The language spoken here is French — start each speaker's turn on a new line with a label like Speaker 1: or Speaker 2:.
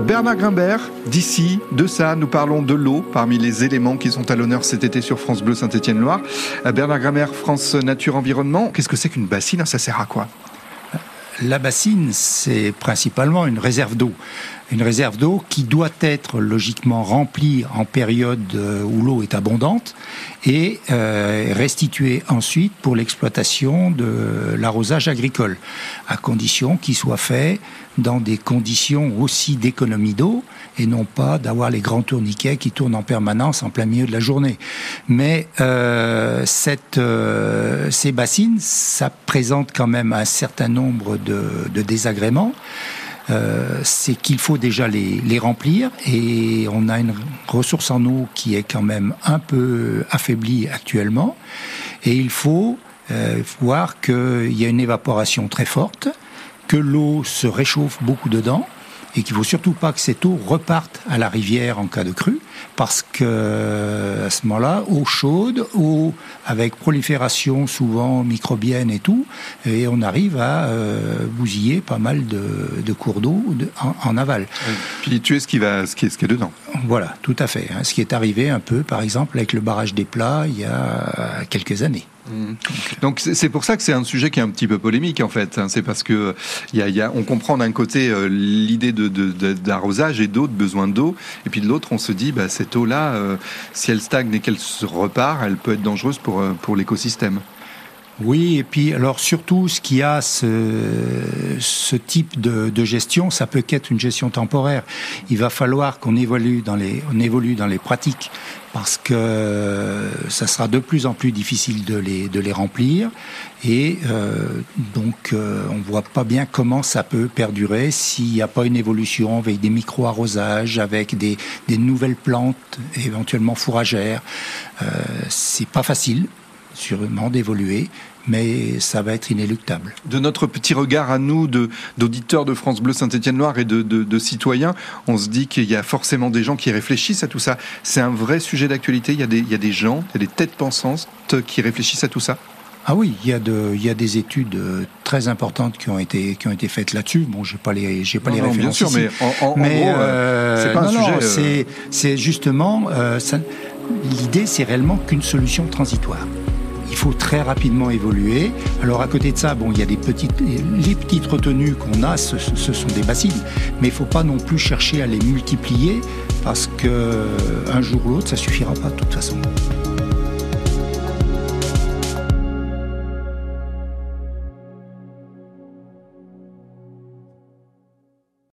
Speaker 1: Bernard Grimbert, d'ici, de ça, nous parlons de l'eau parmi les éléments qui sont à l'honneur cet été sur France Bleu Saint-Étienne-Loire. Euh, Bernard Grimbert, France Nature Environnement, qu'est-ce que c'est qu'une bassine? Ça sert à quoi?
Speaker 2: La bassine, c'est principalement une réserve d'eau une réserve d'eau qui doit être logiquement remplie en période euh, où l'eau est abondante et euh, restituée ensuite pour l'exploitation de l'arrosage agricole, à condition qu'il soit fait dans des conditions aussi d'économie d'eau et non pas d'avoir les grands tourniquets qui tournent en permanence en plein milieu de la journée. Mais euh, cette, ces bassines, ça présente quand même un certain nombre de, de désagréments. Euh, c'est qu'il faut déjà les, les, remplir et on a une ressource en eau qui est quand même un peu affaiblie actuellement. Et il faut euh, voir qu'il y a une évaporation très forte, que l'eau se réchauffe beaucoup dedans et qu'il faut surtout pas que cette eau reparte à la rivière en cas de crue, parce que à ce moment-là, eau chaude, eau avec prolifération souvent microbienne et tout, et on arrive à euh, bousiller pas mal de, de cours d'eau en, en, aval.
Speaker 1: Puis tuer ce qui va, ce qui est, ce qui est dedans.
Speaker 2: Voilà, tout à fait. Hein. Ce qui est arrivé un peu, par exemple, avec le barrage des plats il y a quelques années.
Speaker 1: Mmh. Donc c'est pour ça que c'est un sujet qui est un petit peu polémique en fait. Hein. C'est parce que y a, y a, on comprend d'un côté euh, l'idée d'arrosage de, de, et d'eau, de besoin d'eau, et puis de l'autre on se dit bah, cette eau-là, euh, si elle stagne et qu'elle se repart, elle peut être dangereuse pour, euh, pour l'écosystème.
Speaker 2: Oui, et puis alors surtout, ce qui a ce, type de, de, gestion, ça peut qu'être une gestion temporaire. Il va falloir qu'on évolue dans les, on évolue dans les pratiques parce que ça sera de plus en plus difficile de les, de les remplir et euh, donc euh, on voit pas bien comment ça peut perdurer s'il n'y a pas une évolution avec des micro-arrosages, avec des, des nouvelles plantes éventuellement fourragères. Euh, c'est pas facile sûrement d'évoluer, mais ça va être inéluctable.
Speaker 1: De notre petit regard à nous, d'auditeurs de, France Bleu Saint-Étienne-Loire et de, de, de, citoyens, on se dit qu'il y a forcément des gens qui réfléchissent à tout ça. C'est un vrai sujet d'actualité, il, y a des, il y a des gens, il y a des têtes pensantes qui réfléchissent à tout ça
Speaker 2: ah oui, il y a de, il y a des études très importantes qui ont été qui ont été faites là-dessus. Bon, j'ai pas les j'ai pas non, les références
Speaker 1: bien sûr,
Speaker 2: ici.
Speaker 1: mais en, en, mais en gros, euh, c'est pas un
Speaker 2: non,
Speaker 1: sujet.
Speaker 2: Non, c'est c'est justement euh, l'idée, c'est réellement qu'une solution transitoire il faut très rapidement évoluer. Alors à côté de ça, bon, il y a les petites retenues qu'on a, ce, ce, sont des bassines, mais il ne faut pas non plus chercher à les multiplier parce que un jour ou l'autre, ça suffira pas de toute façon.